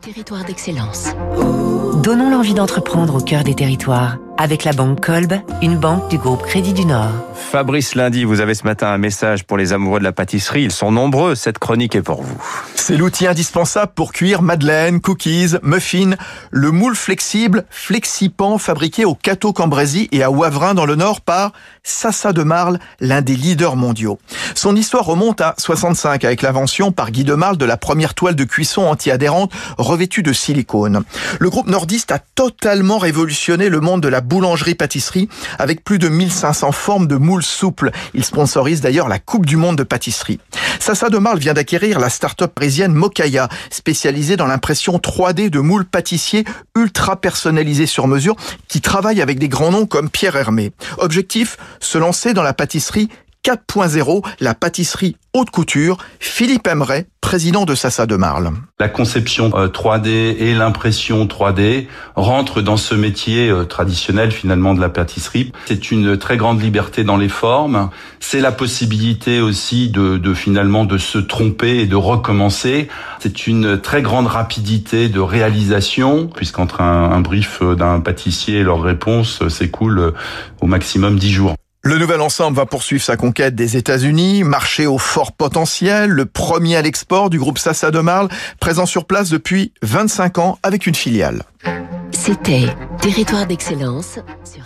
Territoire d'excellence. Donnons l'envie d'entreprendre au cœur des territoires avec la banque Kolb, une banque du groupe Crédit du Nord. Fabrice Lundi, vous avez ce matin un message pour les amoureux de la pâtisserie. Ils sont nombreux. Cette chronique est pour vous. C'est l'outil indispensable pour cuire madeleine, cookies, muffins. Le moule flexible, Flexipan, fabriqué au Cateau Cambrésis et à Wavrin dans le Nord par Sassa de Marle, l'un des leaders mondiaux. Son histoire remonte à 65 avec l'invention par Guy de Marle de la première toile de cuisson anti-adhérente revêtue de silicone. Le groupe nordiste a totalement révolutionné le monde de la boulangerie-pâtisserie avec plus de 1500 formes de moules souples. Il sponsorise d'ailleurs la Coupe du Monde de pâtisserie. Sassa de Marle vient d'acquérir la start-up parisienne Mokaya, spécialisée dans l'impression 3D de moules pâtissiers ultra personnalisés sur mesure qui travaille avec des grands noms comme Pierre Hermé. Objectif, se lancer dans la pâtisserie 4.0, la pâtisserie haute couture, Philippe Emeret, président de Sassa de Marle. La conception 3D euh, et l'impression 3D rentrent dans ce métier euh, traditionnel finalement de la pâtisserie. C'est une très grande liberté dans les formes. C'est la possibilité aussi de, finalement de se tromper et de recommencer. C'est une très grande rapidité de réalisation puisqu'entre un, un brief d'un pâtissier et leur réponse s'écoule au maximum 10 jours. Le nouvel ensemble va poursuivre sa conquête des États-Unis, marché au fort potentiel, le premier à l'export du groupe Sassa de Marle, présent sur place depuis 25 ans avec une filiale. C'était Territoire d'excellence sur